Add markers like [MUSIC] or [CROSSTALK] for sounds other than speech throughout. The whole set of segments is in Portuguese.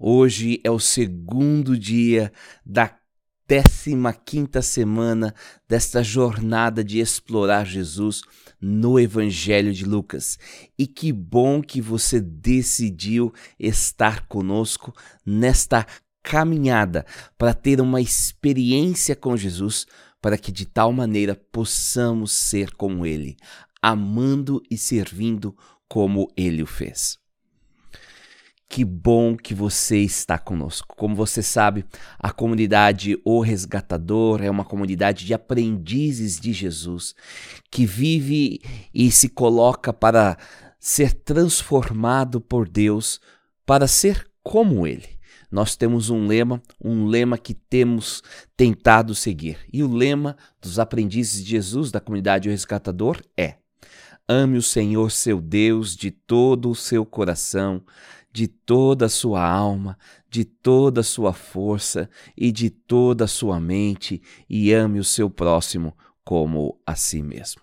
Hoje é o segundo dia da 15 semana desta jornada de explorar Jesus no Evangelho de Lucas. E que bom que você decidiu estar conosco nesta caminhada para ter uma experiência com Jesus, para que de tal maneira possamos ser como Ele, amando e servindo como Ele o fez. Que bom que você está conosco. Como você sabe, a comunidade O Resgatador é uma comunidade de aprendizes de Jesus que vive e se coloca para ser transformado por Deus, para ser como Ele. Nós temos um lema, um lema que temos tentado seguir. E o lema dos aprendizes de Jesus da comunidade O Resgatador é: Ame o Senhor seu Deus de todo o seu coração de toda a sua alma, de toda a sua força e de toda a sua mente, e ame o seu próximo como a si mesmo.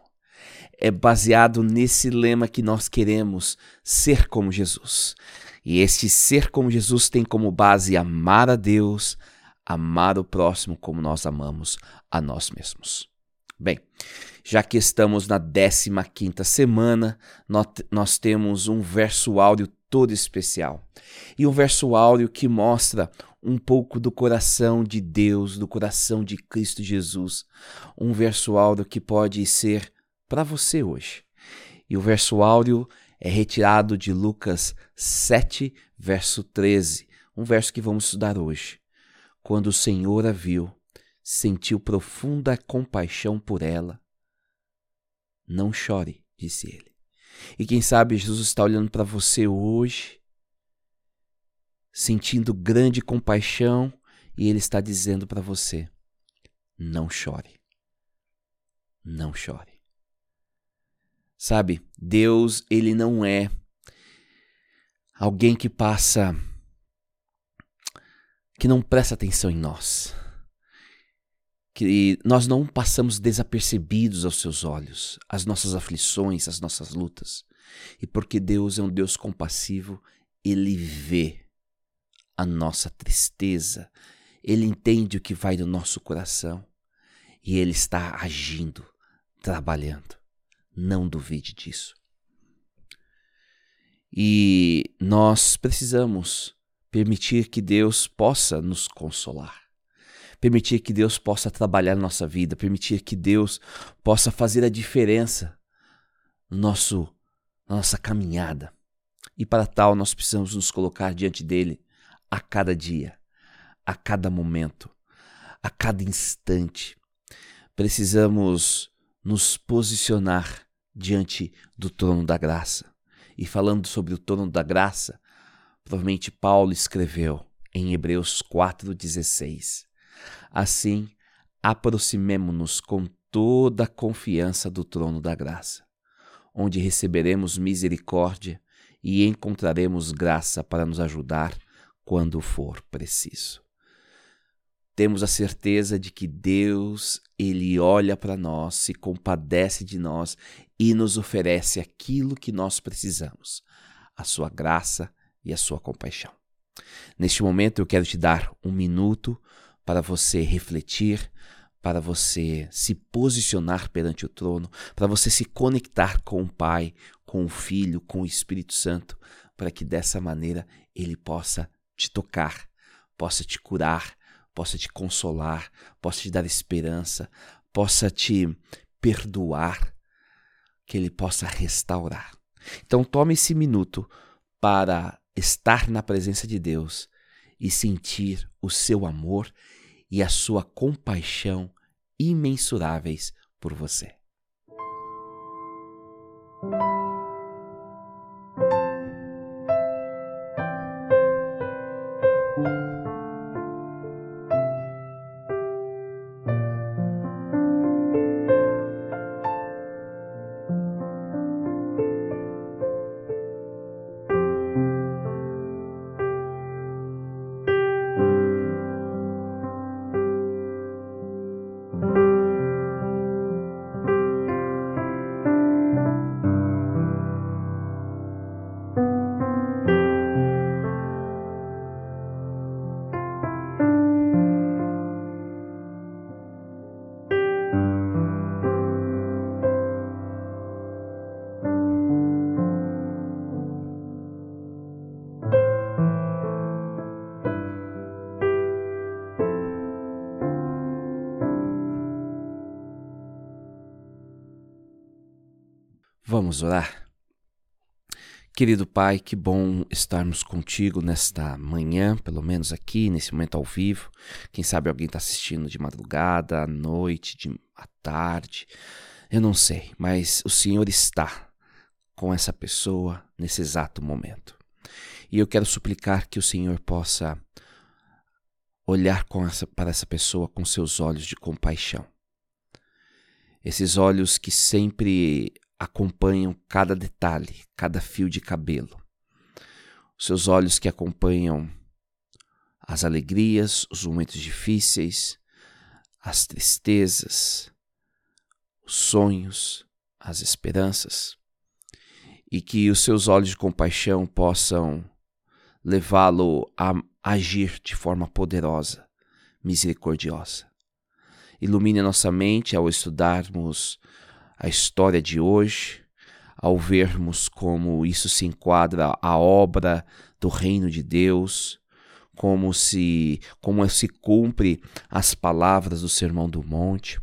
É baseado nesse lema que nós queremos ser como Jesus. E este ser como Jesus tem como base amar a Deus, amar o próximo como nós amamos a nós mesmos. Bem, já que estamos na 15 quinta semana, nós, nós temos um verso áudio todo especial. E um verso áureo que mostra um pouco do coração de Deus, do coração de Cristo Jesus. Um verso áureo que pode ser para você hoje. E o verso áureo é retirado de Lucas 7, verso 13, um verso que vamos estudar hoje. Quando o Senhor a viu, sentiu profunda compaixão por ela. Não chore, disse ele. E quem sabe Jesus está olhando para você hoje, sentindo grande compaixão, e Ele está dizendo para você: não chore. Não chore. Sabe, Deus, Ele não é alguém que passa. que não presta atenção em nós que nós não passamos desapercebidos aos seus olhos, as nossas aflições, as nossas lutas. E porque Deus é um Deus compassivo, ele vê a nossa tristeza, ele entende o que vai do nosso coração e ele está agindo, trabalhando. Não duvide disso. E nós precisamos permitir que Deus possa nos consolar permitir que Deus possa trabalhar na nossa vida, permitir que Deus possa fazer a diferença no nosso, na nossa caminhada. E para tal, nós precisamos nos colocar diante dele a cada dia, a cada momento, a cada instante. Precisamos nos posicionar diante do trono da graça. E falando sobre o trono da graça, provavelmente Paulo escreveu em Hebreus 4,16: Assim, aproximemo-nos com toda a confiança do trono da graça, onde receberemos misericórdia e encontraremos graça para nos ajudar quando for preciso. Temos a certeza de que Deus, ele olha para nós, se compadece de nós e nos oferece aquilo que nós precisamos, a sua graça e a sua compaixão. Neste momento eu quero te dar um minuto para você refletir, para você se posicionar perante o trono, para você se conectar com o Pai, com o Filho, com o Espírito Santo, para que dessa maneira ele possa te tocar, possa te curar, possa te consolar, possa te dar esperança, possa te perdoar, que ele possa restaurar. Então tome esse minuto para estar na presença de Deus e sentir o seu amor e a sua compaixão imensuráveis por você. Vamos orar? Querido Pai, que bom estarmos contigo nesta manhã, pelo menos aqui, nesse momento ao vivo. Quem sabe alguém está assistindo de madrugada, à noite, de, à tarde. Eu não sei, mas o Senhor está com essa pessoa nesse exato momento. E eu quero suplicar que o Senhor possa olhar essa, para essa pessoa com seus olhos de compaixão. Esses olhos que sempre acompanham cada detalhe, cada fio de cabelo. Os seus olhos que acompanham as alegrias, os momentos difíceis, as tristezas, os sonhos, as esperanças, e que os seus olhos de compaixão possam levá-lo a agir de forma poderosa, misericordiosa. Ilumine a nossa mente ao estudarmos a história de hoje, ao vermos como isso se enquadra à obra do reino de Deus, como se como se cumpre as palavras do Sermão do Monte.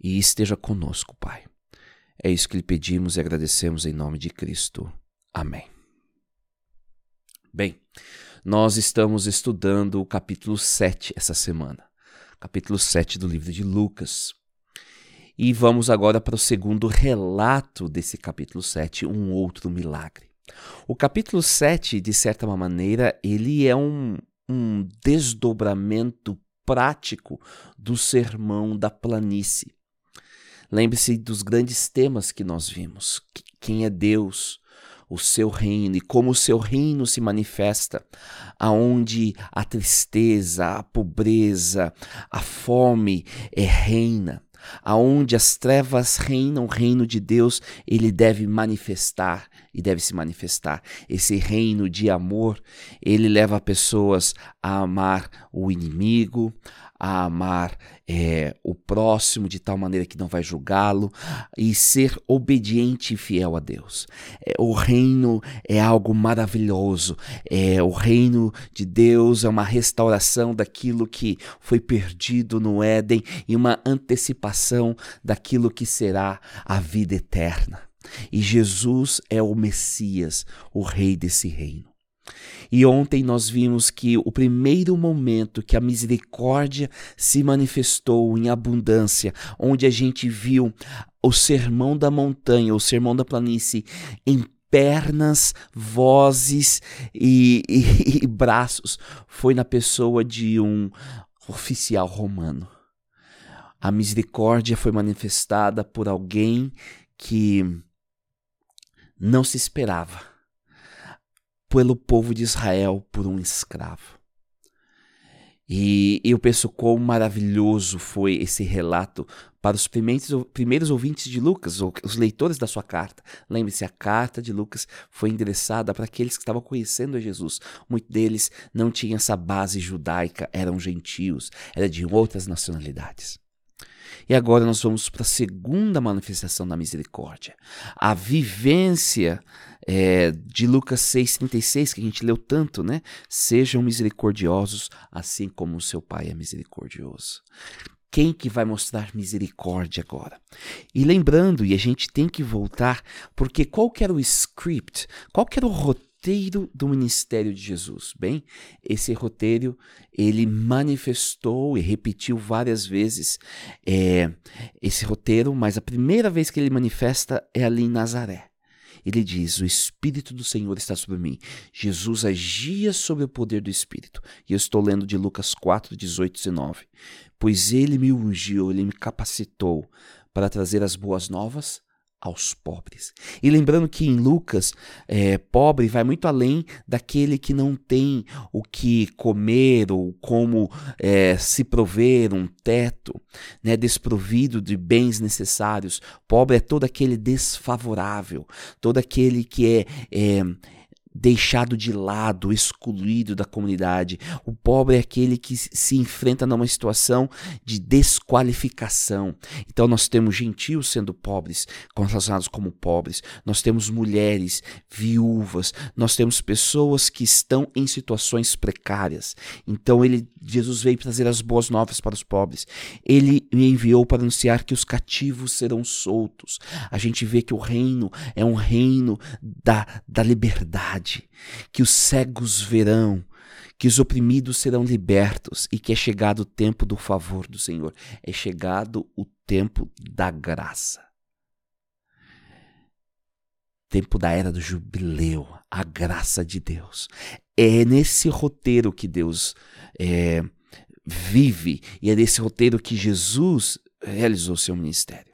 E esteja conosco, Pai. É isso que lhe pedimos e agradecemos em nome de Cristo. Amém. Bem, nós estamos estudando o capítulo 7 essa semana. Capítulo 7 do livro de Lucas. E vamos agora para o segundo relato desse capítulo 7, um outro milagre. O capítulo 7, de certa maneira, ele é um, um desdobramento prático do sermão da planície. Lembre-se dos grandes temas que nós vimos: quem é Deus, o seu reino e como o seu reino se manifesta, aonde a tristeza, a pobreza, a fome é reina aonde as trevas reinam, o reino de Deus, ele deve manifestar e deve se manifestar. Esse reino de amor, ele leva pessoas a amar o inimigo, a amar é, o próximo de tal maneira que não vai julgá-lo e ser obediente e fiel a Deus. É, o reino é algo maravilhoso. É, o reino de Deus é uma restauração daquilo que foi perdido no Éden e uma antecipação daquilo que será a vida eterna. E Jesus é o Messias, o Rei desse reino. E ontem nós vimos que o primeiro momento que a misericórdia se manifestou em abundância, onde a gente viu o sermão da montanha, o sermão da planície em pernas, vozes e, e, [LAUGHS] e braços, foi na pessoa de um oficial romano. A misericórdia foi manifestada por alguém que não se esperava pelo povo de Israel por um escravo. E eu penso quão maravilhoso foi esse relato para os primeiros, primeiros ouvintes de Lucas, os leitores da sua carta. Lembre-se, a carta de Lucas foi endereçada para aqueles que estavam conhecendo Jesus. Muitos deles não tinham essa base judaica, eram gentios, eram de outras nacionalidades. E agora nós vamos para a segunda manifestação da misericórdia. A vivência é, de Lucas 6,36, que a gente leu tanto, né? Sejam misericordiosos, assim como o seu Pai é misericordioso. Quem que vai mostrar misericórdia agora? E lembrando, e a gente tem que voltar, porque qual que era o script, qual que era o roteiro do ministério de Jesus. Bem, esse roteiro ele manifestou e repetiu várias vezes é, esse roteiro, mas a primeira vez que ele manifesta é ali em Nazaré. Ele diz: O Espírito do Senhor está sobre mim. Jesus agia sobre o poder do Espírito. E eu estou lendo de Lucas 4, 18 e 19. Pois ele me ungiu, ele me capacitou para trazer as boas novas aos pobres. E lembrando que em Lucas, é, pobre vai muito além daquele que não tem o que comer ou como é, se prover, um teto, né, desprovido de bens necessários. Pobre é todo aquele desfavorável, todo aquele que é, é deixado de lado, excluído da comunidade. O pobre é aquele que se enfrenta numa situação de desqualificação. Então nós temos gentios sendo pobres, relacionados como pobres. Nós temos mulheres viúvas, nós temos pessoas que estão em situações precárias. Então ele Jesus veio trazer as boas novas para os pobres. Ele me enviou para anunciar que os cativos serão soltos. A gente vê que o reino é um reino da, da liberdade, que os cegos verão, que os oprimidos serão libertos e que é chegado o tempo do favor do Senhor, é chegado o tempo da graça. Tempo da era do jubileu, a graça de Deus. É nesse roteiro que Deus é, vive e é nesse roteiro que Jesus realizou seu ministério.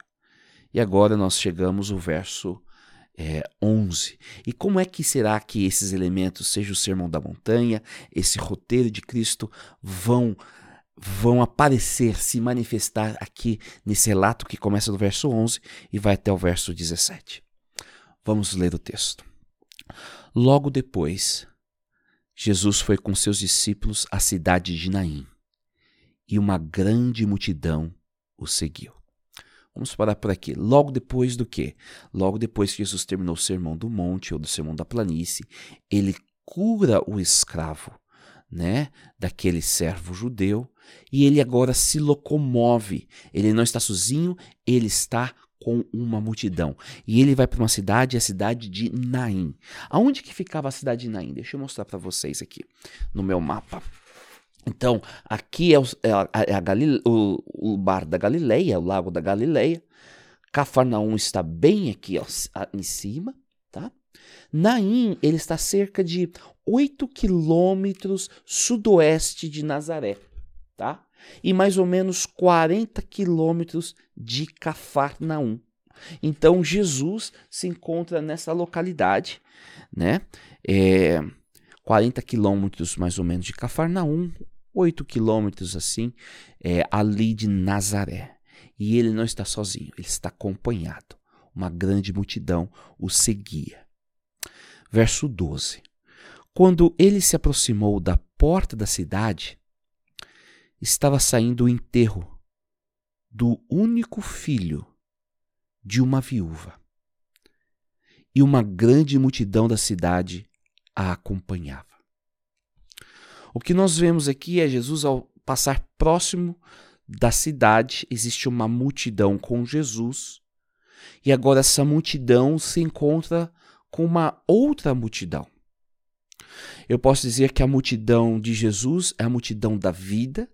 E agora nós chegamos ao verso é, 11. E como é que será que esses elementos, seja o Sermão da Montanha, esse roteiro de Cristo, vão vão aparecer, se manifestar aqui nesse relato que começa no verso 11 e vai até o verso 17. Vamos ler o texto. Logo depois, Jesus foi com seus discípulos à cidade de Naim, e uma grande multidão o seguiu. Vamos parar por aqui. Logo depois do que? Logo depois que Jesus terminou o sermão do monte ou do sermão da planície, ele cura o escravo, né, daquele servo judeu, e ele agora se locomove. Ele não está sozinho, ele está com uma multidão. E ele vai para uma cidade, a cidade de Naim. Aonde que ficava a cidade de Naim? Deixa eu mostrar para vocês aqui no meu mapa. Então, aqui é, o, é, a, é a o, o, bar da Galileia, o lago da Galileia. Cafarnaum está bem aqui ó, em cima, tá? Naim, ele está cerca de 8 quilômetros sudoeste de Nazaré, tá? E mais ou menos 40 quilômetros de Cafarnaum. Então, Jesus se encontra nessa localidade, né? É, 40 quilômetros mais ou menos de Cafarnaum, 8 quilômetros assim, é, ali de Nazaré. E ele não está sozinho, ele está acompanhado. Uma grande multidão o seguia. Verso 12. Quando ele se aproximou da porta da cidade, estava saindo o enterro do único filho de uma viúva. E uma grande multidão da cidade a acompanhava. O que nós vemos aqui é Jesus ao passar próximo da cidade, existe uma multidão com Jesus, e agora essa multidão se encontra com uma outra multidão. Eu posso dizer que a multidão de Jesus é a multidão da vida,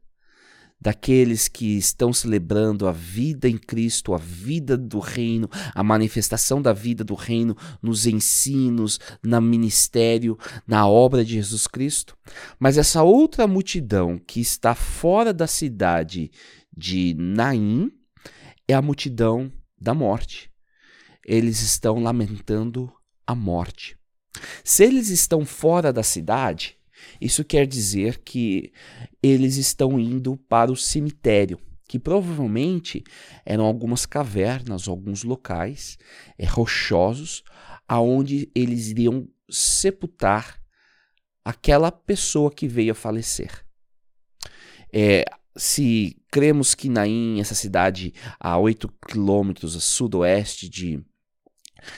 daqueles que estão celebrando a vida em Cristo, a vida do reino, a manifestação da vida do reino nos ensinos, no ministério, na obra de Jesus Cristo. Mas essa outra multidão que está fora da cidade de Naim é a multidão da morte. Eles estão lamentando a morte. Se eles estão fora da cidade, isso quer dizer que eles estão indo para o cemitério, que provavelmente eram algumas cavernas, alguns locais é, rochosos, aonde eles iriam sepultar aquela pessoa que veio a falecer. É, se cremos que Naim, essa cidade a 8 quilômetros a sudoeste de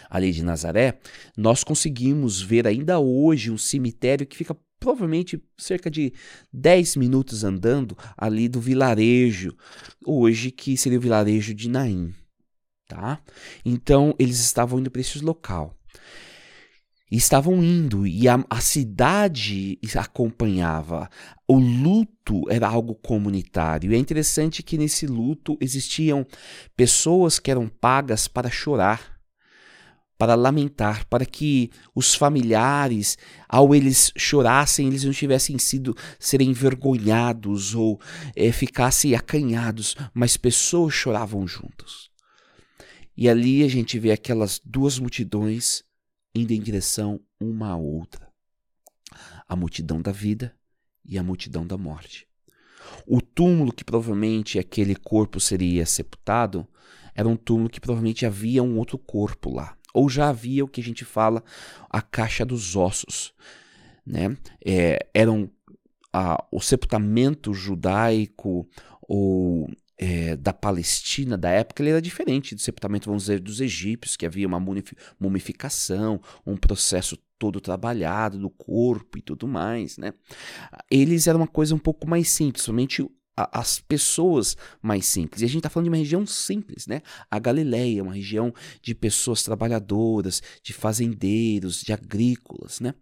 ali de Nazaré, nós conseguimos ver ainda hoje um cemitério que fica provavelmente cerca de 10 minutos andando ali do vilarejo, hoje que seria o vilarejo de Naim, tá? Então eles estavam indo para esse local. Estavam indo, e a, a cidade acompanhava. O luto era algo comunitário. E é interessante que nesse luto existiam pessoas que eram pagas para chorar para lamentar, para que os familiares, ao eles chorassem, eles não tivessem sido serem envergonhados ou é, ficassem acanhados, mas pessoas choravam juntos. E ali a gente vê aquelas duas multidões indo em direção uma à outra: a multidão da vida e a multidão da morte. O túmulo que provavelmente aquele corpo seria sepultado era um túmulo que provavelmente havia um outro corpo lá ou já havia o que a gente fala a caixa dos ossos, né? É, eram a, o sepultamento judaico ou é, da Palestina da época ele era diferente do sepultamento, vamos dizer, dos egípcios, que havia uma mumificação, um processo todo trabalhado do corpo e tudo mais, né? Eles eram uma coisa um pouco mais simples, somente as pessoas mais simples. E a gente está falando de uma região simples, né? A Galileia, uma região de pessoas trabalhadoras, de fazendeiros, de agrícolas, né?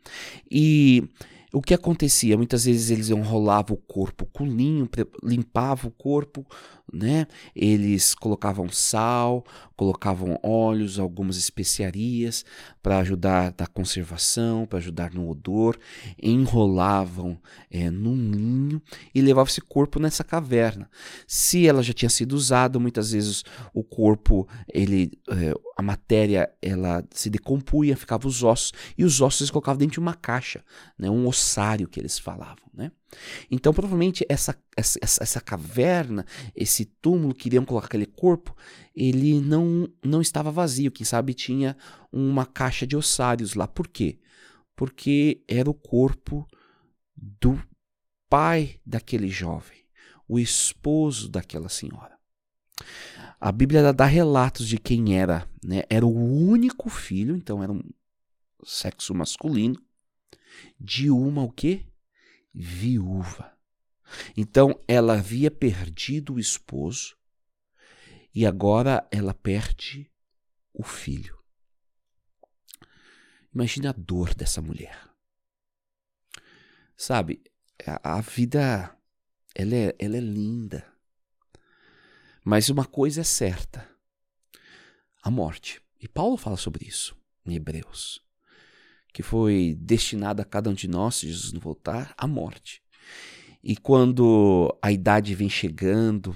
E o que acontecia? Muitas vezes eles enrolavam o corpo com linho, limpavam o corpo, né? Eles colocavam sal, colocavam óleos, algumas especiarias para ajudar na conservação, para ajudar no odor, enrolavam é, num linho e levavam esse corpo nessa caverna. Se ela já tinha sido usada, muitas vezes o corpo, ele, é, a matéria, ela se decompunha, ficava os ossos e os ossos eles colocavam dentro de uma caixa, né? Um ossário que eles falavam, né? Então, provavelmente, essa, essa, essa caverna, esse túmulo que iriam colocar aquele corpo, ele não, não estava vazio. Quem sabe tinha uma caixa de ossários lá. Por quê? Porque era o corpo do pai daquele jovem, o esposo daquela senhora. A Bíblia dá relatos de quem era, né? Era o único filho, então era um sexo masculino, de uma o quê? Viúva. Então ela havia perdido o esposo e agora ela perde o filho. Imagina a dor dessa mulher. Sabe, a, a vida ela é, ela é linda. Mas uma coisa é certa: a morte. E Paulo fala sobre isso em Hebreus que foi destinada a cada um de nós, Jesus não voltar, a morte. E quando a idade vem chegando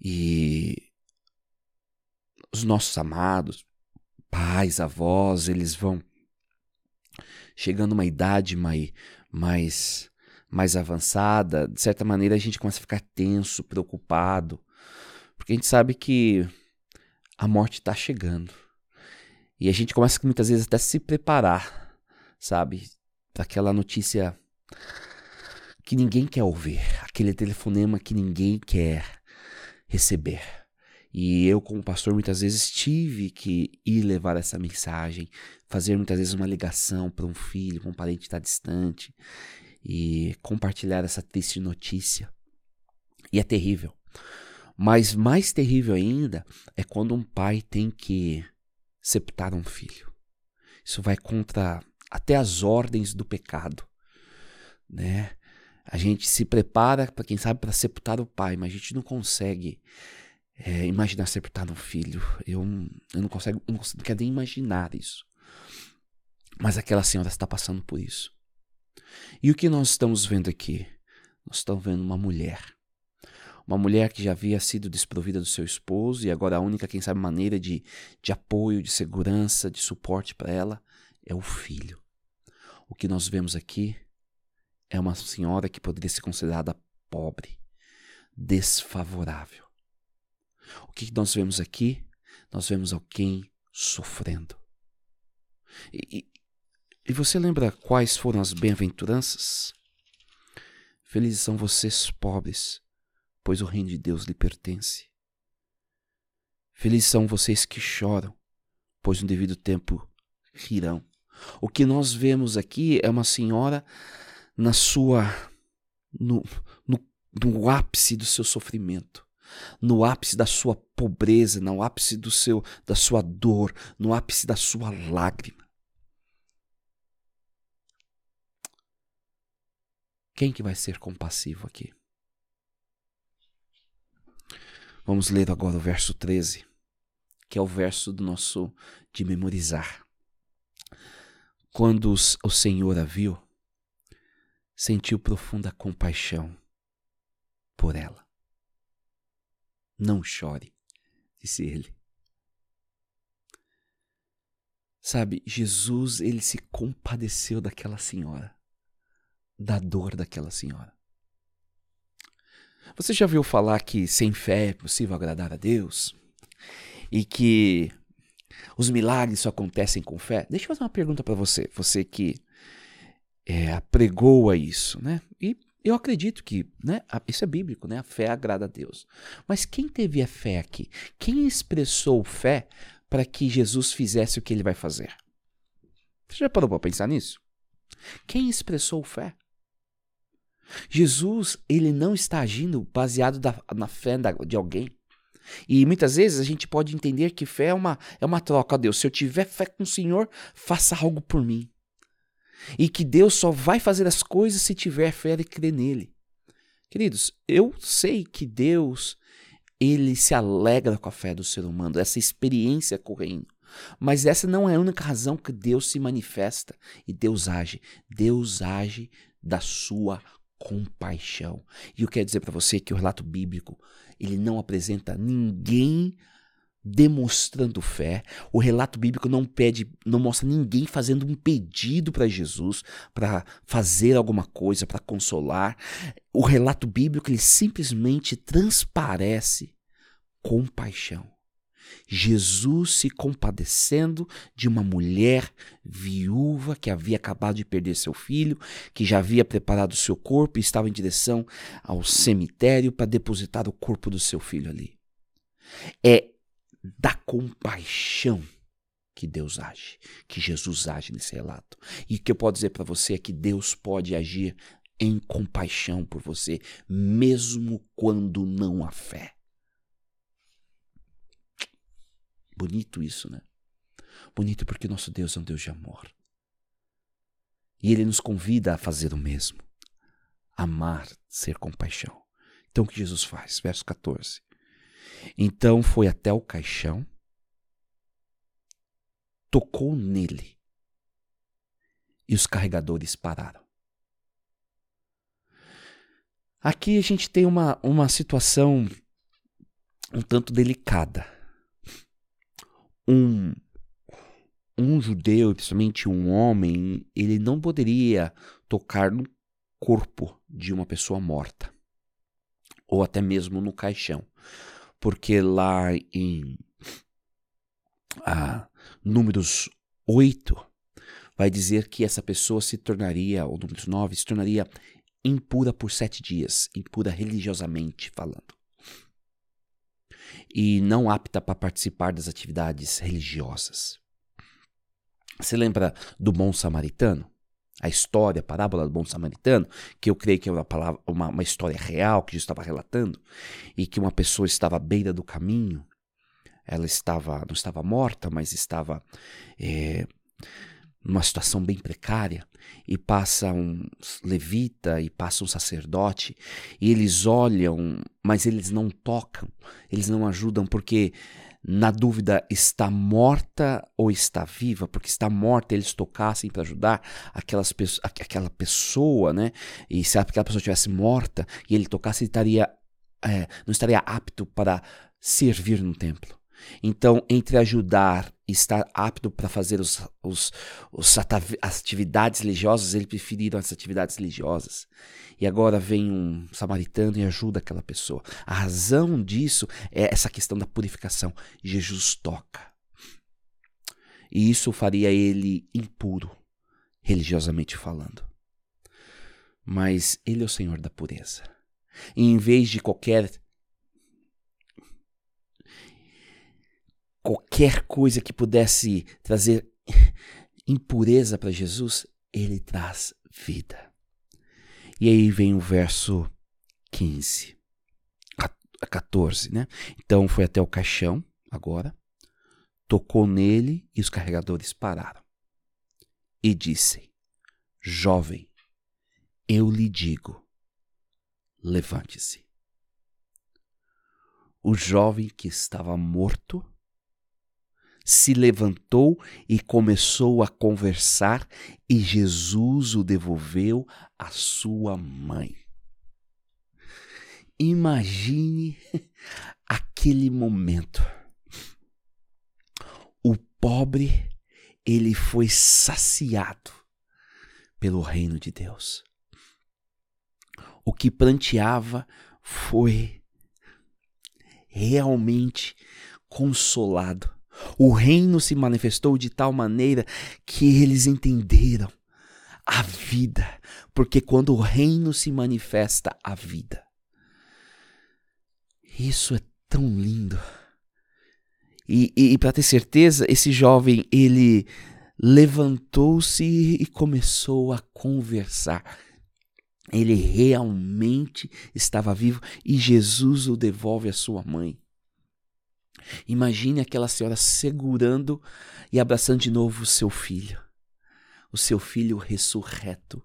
e os nossos amados, pais, avós, eles vão chegando uma idade mais, mais, mais avançada, de certa maneira a gente começa a ficar tenso, preocupado, porque a gente sabe que a morte está chegando. E a gente começa muitas vezes até se preparar, sabe? Para aquela notícia que ninguém quer ouvir, aquele telefonema que ninguém quer receber. E eu, como pastor, muitas vezes tive que ir levar essa mensagem, fazer muitas vezes uma ligação para um filho, para um parente que está distante e compartilhar essa triste notícia. E é terrível. Mas mais terrível ainda é quando um pai tem que sepultar um filho. Isso vai contra até as ordens do pecado, né? A gente se prepara para quem sabe para sepultar o pai, mas a gente não consegue é, imaginar sepultar um filho. Eu, eu não consigo, não consigo, não quero nem imaginar isso. Mas aquela senhora está passando por isso. E o que nós estamos vendo aqui? Nós estamos vendo uma mulher uma mulher que já havia sido desprovida do seu esposo e agora a única, quem sabe, maneira de, de apoio, de segurança, de suporte para ela é o filho. O que nós vemos aqui é uma senhora que poderia ser considerada pobre, desfavorável. O que nós vemos aqui? Nós vemos alguém sofrendo. E, e, você lembra quais foram as bem-aventuranças? Felizes são vocês pobres, pois o reino de Deus lhe pertence. Felizes são vocês que choram, pois no devido tempo rirão. O que nós vemos aqui é uma senhora na sua no, no, no ápice do seu sofrimento, no ápice da sua pobreza, no ápice do seu da sua dor, no ápice da sua lágrima. Quem que vai ser compassivo aqui? Vamos ler agora o verso 13, que é o verso do nosso de memorizar. Quando o Senhor a viu, sentiu profunda compaixão por ela. Não chore, disse ele. Sabe, Jesus, ele se compadeceu daquela senhora, da dor daquela senhora. Você já ouviu falar que sem fé é possível agradar a Deus? E que os milagres só acontecem com fé? Deixa eu fazer uma pergunta para você, você que é, apregoa isso, né? E eu acredito que, né, isso é bíblico, né? A fé agrada a Deus. Mas quem teve a fé aqui? Quem expressou fé para que Jesus fizesse o que ele vai fazer? Você já parou para pensar nisso? Quem expressou fé? Jesus, ele não está agindo baseado da, na fé de alguém. E muitas vezes a gente pode entender que fé é uma, é uma troca Deus. Se eu tiver fé com o Senhor, faça algo por mim. E que Deus só vai fazer as coisas se tiver fé e crer nele. Queridos, eu sei que Deus, ele se alegra com a fé do ser humano, essa experiência correndo. Mas essa não é a única razão que Deus se manifesta e Deus age. Deus age da sua compaixão. E eu quero dizer para você que o relato bíblico, ele não apresenta ninguém demonstrando fé. O relato bíblico não pede, não mostra ninguém fazendo um pedido para Jesus para fazer alguma coisa, para consolar. O relato bíblico ele simplesmente transparece compaixão. Jesus se compadecendo de uma mulher viúva que havia acabado de perder seu filho, que já havia preparado seu corpo e estava em direção ao cemitério para depositar o corpo do seu filho ali. É da compaixão que Deus age, que Jesus age nesse relato. E o que eu posso dizer para você é que Deus pode agir em compaixão por você, mesmo quando não há fé. Bonito isso, né? Bonito porque nosso Deus é um Deus de amor. E ele nos convida a fazer o mesmo. Amar, ser compaixão. Então o que Jesus faz? Verso 14. Então foi até o caixão, tocou nele e os carregadores pararam. Aqui a gente tem uma, uma situação um tanto delicada um um judeu, principalmente um homem, ele não poderia tocar no corpo de uma pessoa morta, ou até mesmo no caixão, porque lá em ah, Números 8 vai dizer que essa pessoa se tornaria, ou Números 9, se tornaria impura por sete dias, impura religiosamente falando e não apta para participar das atividades religiosas. Você lembra do bom samaritano? A história, a parábola do bom samaritano, que eu creio que é uma, palavra, uma, uma história real que Jesus estava relatando, e que uma pessoa estava à beira do caminho, ela estava, não estava morta, mas estava é, numa situação bem precária e passa um levita e passa um sacerdote e eles olham, mas eles não tocam, eles não ajudam porque na dúvida está morta ou está viva, porque está morta eles tocassem para ajudar aquelas, aquela pessoa, né? E se aquela pessoa estivesse morta e ele tocasse, ele estaria, é, não estaria apto para servir no templo. Então, entre ajudar e estar apto para fazer os, os, os atividades religiosas, ele preferiram as atividades religiosas. E agora vem um samaritano e ajuda aquela pessoa. A razão disso é essa questão da purificação. Jesus toca. E isso faria ele impuro, religiosamente falando. Mas ele é o Senhor da pureza. E em vez de qualquer qualquer coisa que pudesse trazer impureza para Jesus, ele traz vida. E aí vem o verso 15, 14, né? Então foi até o caixão, agora, tocou nele e os carregadores pararam. E disse: Jovem, eu lhe digo, levante-se. O jovem que estava morto se levantou e começou a conversar, e Jesus o devolveu à sua mãe. Imagine [LAUGHS] aquele momento. O pobre, ele foi saciado pelo reino de Deus. O que pranteava foi realmente consolado O reino se manifestou de tal maneira que eles entenderam a vida, porque quando o reino se manifesta, a vida. Isso é tão lindo. E, e, e para ter certeza, esse jovem ele levantou-se e começou a conversar. Ele realmente estava vivo e Jesus o devolve à sua mãe. Imagine aquela senhora segurando e abraçando de novo o seu filho, o seu filho ressurreto.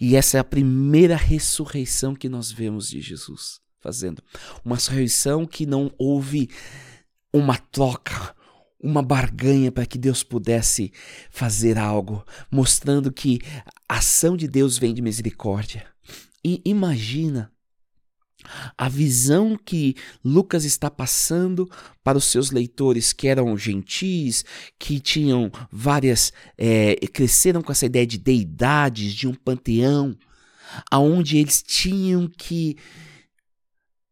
E essa é a primeira ressurreição que nós vemos de Jesus fazendo. Uma ressurreição que não houve uma troca, uma barganha para que Deus pudesse fazer algo, mostrando que a ação de Deus vem de misericórdia. E imagina a visão que Lucas está passando para os seus leitores, que eram gentis, que tinham várias. É, cresceram com essa ideia de deidades, de um panteão, aonde eles tinham que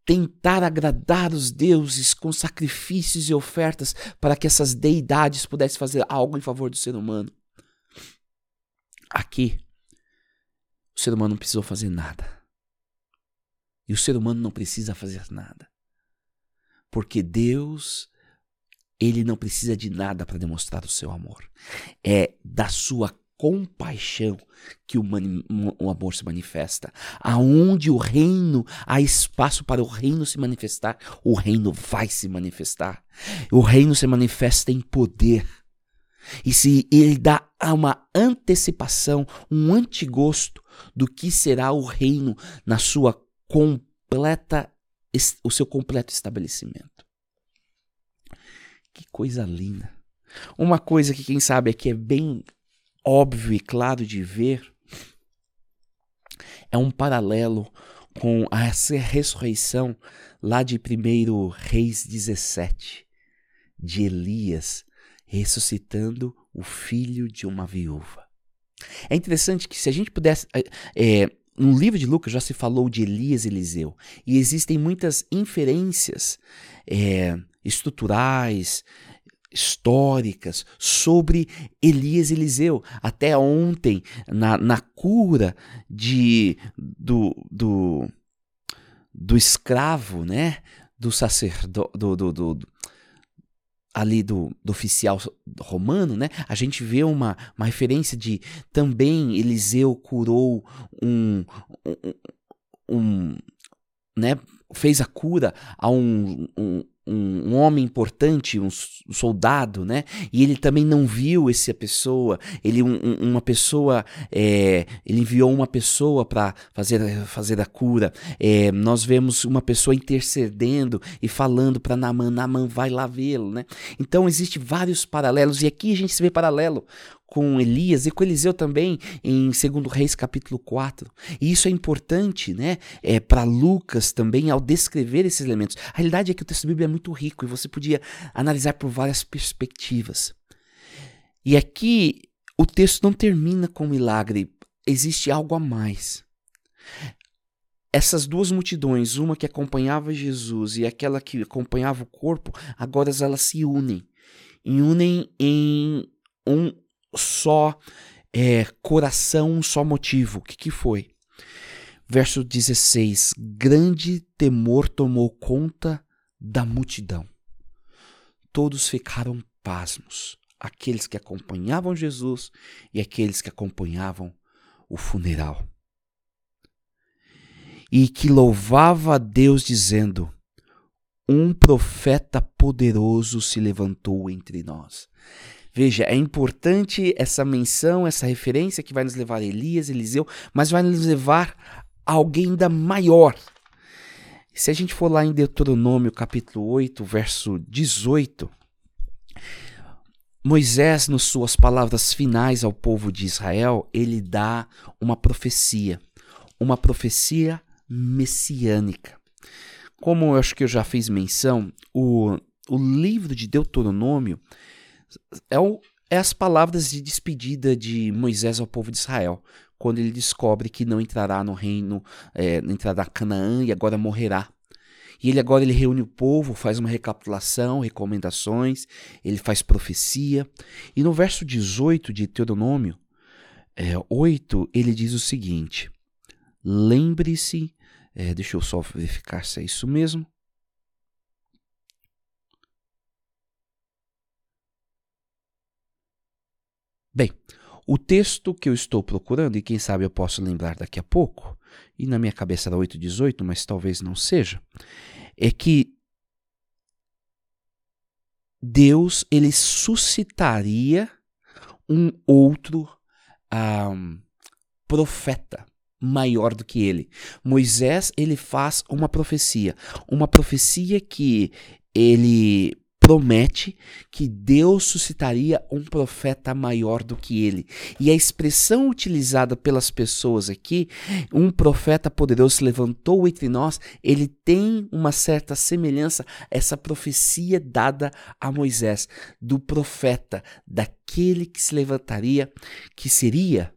tentar agradar os deuses com sacrifícios e ofertas para que essas deidades pudessem fazer algo em favor do ser humano. Aqui, o ser humano não precisou fazer nada. E o ser humano não precisa fazer nada. Porque Deus, ele não precisa de nada para demonstrar o seu amor. É da sua compaixão que o, o, amor se manifesta. Aonde o reino, há espaço para o reino se manifestar, o reino vai se manifestar. O reino se manifesta em poder. E se ele dá uma antecipação, um antigosto do que será o reino na sua completa o seu completo estabelecimento. Que coisa linda. Uma coisa que quem sabe aqui é bem óbvio e claro de ver é um paralelo com a ressurreição lá de 1 Reis 17, de Elias ressuscitando o filho de uma viúva. É interessante que se a gente pudesse. É, no livro de Lucas já se falou de Elias e Eliseu, e existem muitas inferências é, estruturais, históricas sobre Elias e Eliseu. Até ontem, na, na cura de, do, do, do escravo, né? Do sacerdote, do, do, do, ali do, do, oficial romano, né? A gente vê uma, uma referência de também Eliseu curou um, um, um né? Fez a cura a um, um um, um, homem importante, um soldado, né? E ele também não viu essa pessoa. Ele um, uma pessoa, é, ele enviou uma pessoa para fazer fazer a cura. É, nós vemos uma pessoa intercedendo e falando para Naman, Naman vai lá vê-lo, né? Então existe vários paralelos e aqui a gente se vê paralelo com Elias e com Eliseu também em 2 Reis capítulo 4. E isso é importante, né, é, para Lucas também ao descrever esses elementos. A realidade é que o texto bíblico é muito rico e você podia analisar por várias perspectivas. E aqui o texto não termina com milagre, existe algo a mais. Essas duas multidões, uma que acompanhava Jesus e aquela que acompanhava o corpo, agora elas se unem. E unem em um só é, coração, só motivo. O que, que foi? Verso 16: Grande temor tomou conta da multidão. Todos ficaram pasmos, aqueles que acompanhavam Jesus e aqueles que acompanhavam o funeral. E que louvava a Deus, dizendo: Um profeta poderoso se levantou entre nós. Veja, é importante essa menção, essa referência que vai nos levar a Elias, Eliseu, mas vai nos levar a alguém ainda maior. Se a gente for lá em Deuteronômio capítulo 8, verso 18, Moisés, nas suas palavras finais ao povo de Israel, ele dá uma profecia, uma profecia messiânica. Como eu acho que eu já fiz menção, o, o livro de Deuteronômio é, o, é as palavras de despedida de Moisés ao povo de Israel, quando ele descobre que não entrará no reino, é, entrará Canaã e agora morrerá. E ele agora ele reúne o povo, faz uma recapitulação, recomendações, ele faz profecia. E no verso 18 de Deuteronômio é, 8, ele diz o seguinte: Lembre-se, é, deixa eu só verificar se é isso mesmo. Bem, o texto que eu estou procurando, e quem sabe eu posso lembrar daqui a pouco, e na minha cabeça era 8,18, mas talvez não seja, é que Deus ele suscitaria um outro um, profeta maior do que ele. Moisés ele faz uma profecia, uma profecia que ele promete que Deus suscitaria um profeta maior do que ele. E a expressão utilizada pelas pessoas aqui, um profeta poderoso se levantou entre nós, ele tem uma certa semelhança essa profecia dada a Moisés do profeta, daquele que se levantaria, que seria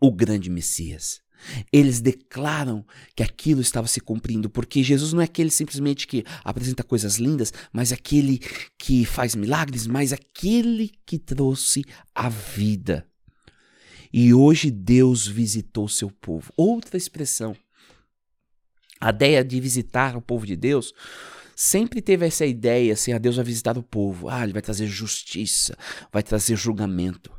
o grande Messias. Eles declaram que aquilo estava se cumprindo, porque Jesus não é aquele simplesmente que apresenta coisas lindas, mas aquele que faz milagres, mas aquele que trouxe a vida. E hoje Deus visitou seu povo. Outra expressão. A ideia de visitar o povo de Deus sempre teve essa ideia assim: a ah, Deus vai visitar o povo, ah, ele vai trazer justiça, vai trazer julgamento.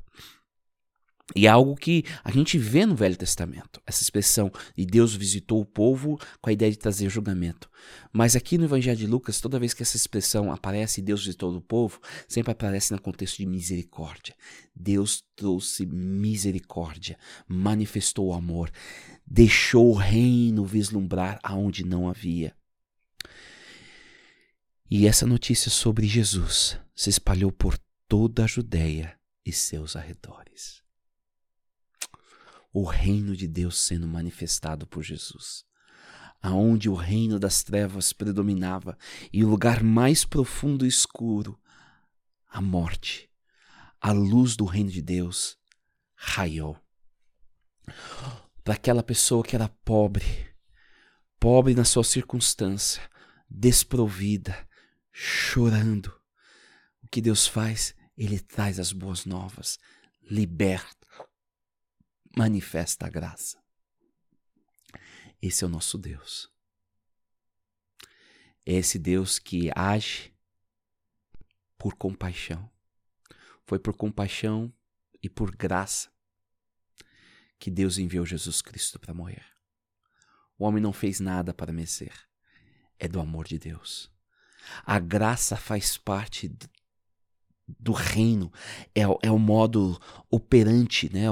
E é algo que a gente vê no Velho Testamento, essa expressão, e Deus visitou o povo com a ideia de trazer julgamento. Mas aqui no Evangelho de Lucas, toda vez que essa expressão aparece, Deus visitou o povo, sempre aparece no contexto de misericórdia. Deus trouxe misericórdia, manifestou o amor, deixou o reino vislumbrar aonde não havia. E essa notícia sobre Jesus se espalhou por toda a Judéia e seus arredores o reino de Deus sendo manifestado por Jesus. Aonde o reino das trevas predominava e o lugar mais profundo e escuro, a morte, a luz do reino de Deus raiou. Para aquela pessoa que era pobre, pobre na sua circunstância, desprovida, chorando, o que Deus faz? Ele traz as boas novas, liberta manifesta a graça. Esse é o nosso Deus. É esse Deus que age por compaixão. Foi por compaixão e por graça que Deus enviou Jesus Cristo para morrer. O homem não fez nada para merecer. É do amor de Deus. A graça faz parte do reino, é, é o modo operante né,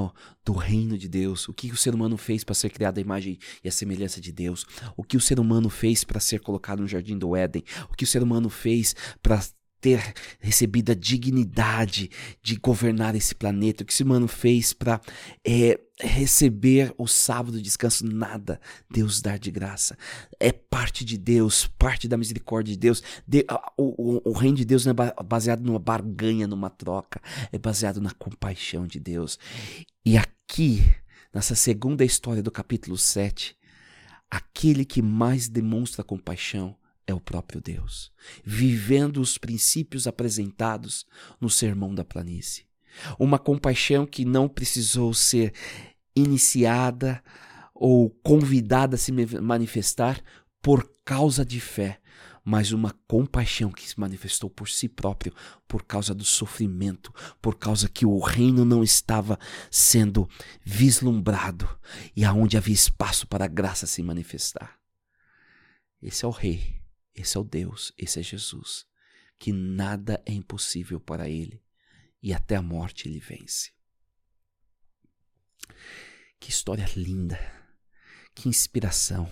do reino de Deus. O que o ser humano fez para ser criado à imagem e à semelhança de Deus. O que o ser humano fez para ser colocado no jardim do Éden. O que o ser humano fez para ter recebido a dignidade de governar esse planeta, o que esse mano fez para é, receber o sábado de descanso, nada Deus dá de graça. É parte de Deus, parte da misericórdia de Deus. De, o, o, o, reino de Deus não é baseado numa barganha, numa troca, é baseado na compaixão de Deus. E aqui, nessa segunda história do capítulo 7, aquele que mais demonstra compaixão é o próprio Deus, vivendo os princípios apresentados no Sermão da Planície. Uma compaixão que não precisou ser iniciada ou convidada a se manifestar por causa de fé, mas uma compaixão que se manifestou por si próprio, por causa do sofrimento, por causa que o reino não estava sendo vislumbrado e aonde havia espaço para a graça se manifestar. Esse é o rei esse é o Deus, esse é Jesus, que nada é impossível para ele e até a morte ele vence. Que história linda, que inspiração.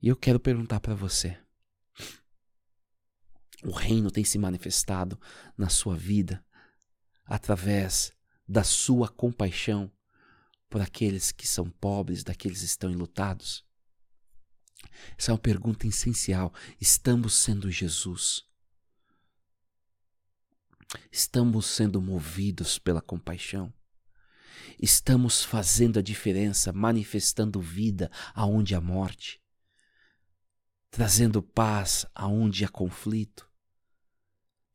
E eu quero perguntar para você: o reino tem se manifestado na sua vida através da sua compaixão por aqueles que são pobres, daqueles que estão enlutados? Essa é uma pergunta essencial. Estamos sendo Jesus? Estamos sendo movidos pela compaixão? Estamos fazendo a diferença, manifestando vida aonde há morte? trazendo paz aonde há conflito,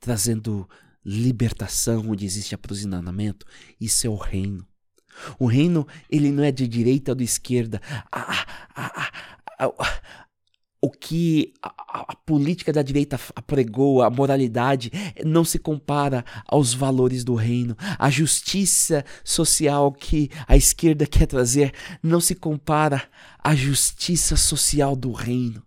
trazendo libertação onde existe aprisionamento. Isso é o reino. O reino, ele não é de direita ou de esquerda. A, a, a, o que a, política da direita apregou, a moralidade, não se compara aos valores do reino. A justiça social que a esquerda quer trazer não se compara à justiça social do reino.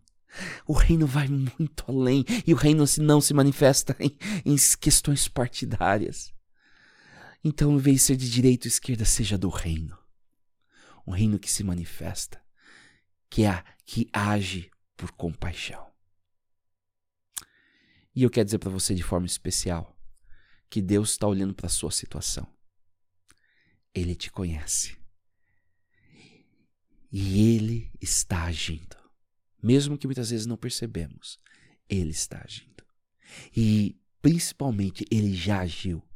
O reino vai muito além e o reino não se manifesta em, em questões partidárias. Então, em vez de ser de direita ou esquerda, seja do reino. Um reino que se manifesta, que, é, que age por compaixão. E eu quero dizer para você de forma especial que Deus está olhando para a sua situação. Ele te conhece. E Ele está agindo. Mesmo que muitas vezes não percebemos, Ele está agindo. E principalmente Ele já agiu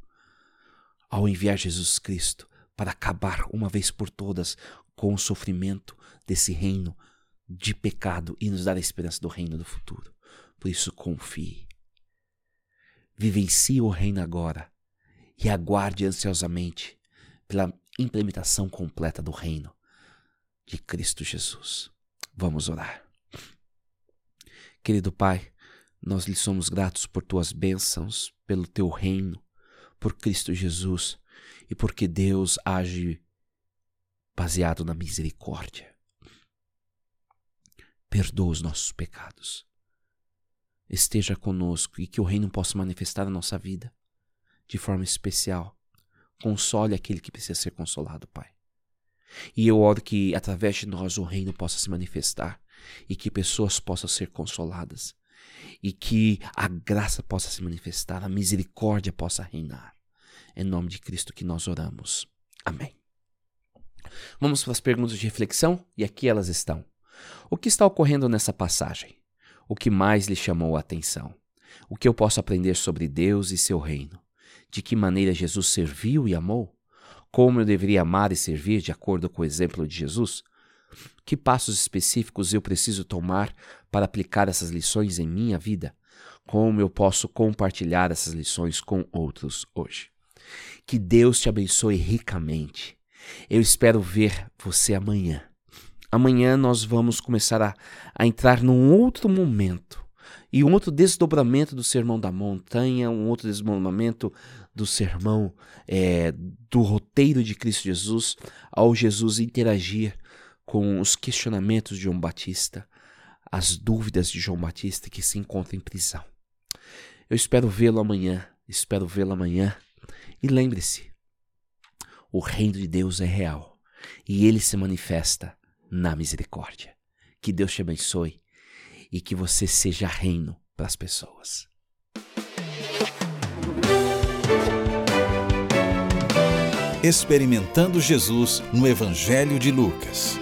ao enviar Jesus Cristo para acabar uma vez por todas com o sofrimento desse reino de pecado e nos dar a esperança do reino do futuro. Por isso, confie. Vivencie o reino agora e aguarde ansiosamente pela implementação completa do reino de Cristo Jesus. Vamos orar. Querido Pai, nós lhe somos gratos por tuas bênçãos, pelo teu reino, por Cristo Jesus e porque Deus age baseado na misericórdia. Perdoa os nossos pecados. Esteja conosco e que o reino possa manifestar na nossa vida de forma especial. Console aquele que precisa ser consolado, Pai. E eu oro que através de nós o reino possa se manifestar e que pessoas possam ser consoladas e que a graça possa se manifestar, a misericórdia possa reinar. Em nome de Cristo que nós oramos. Amém. Vamos para as perguntas de reflexão e aqui elas estão. O que está ocorrendo nessa passagem? O que mais lhe chamou a atenção? O que eu posso aprender sobre Deus e seu reino? De que maneira Jesus serviu e amou? Como eu deveria amar e servir de acordo com o exemplo de Jesus? Que passos específicos eu preciso tomar para aplicar essas lições em minha vida? Como eu posso compartilhar essas lições com outros hoje? Que Deus te abençoe ricamente. Eu espero ver você amanhã. Amanhã nós vamos começar a, a entrar num outro momento e um outro desdobramento do Sermão da Montanha, um outro desdobramento do sermão é, do roteiro de Cristo Jesus, ao Jesus interagir com os questionamentos de João Batista, as dúvidas de João Batista que se encontra em prisão. Eu espero vê-lo amanhã, espero vê-lo amanhã. E lembre-se, o reino de Deus é real e ele se manifesta na misericórdia. Que Deus te abençoe e que você seja reino para as pessoas. Experimentando Jesus no Evangelho de Lucas.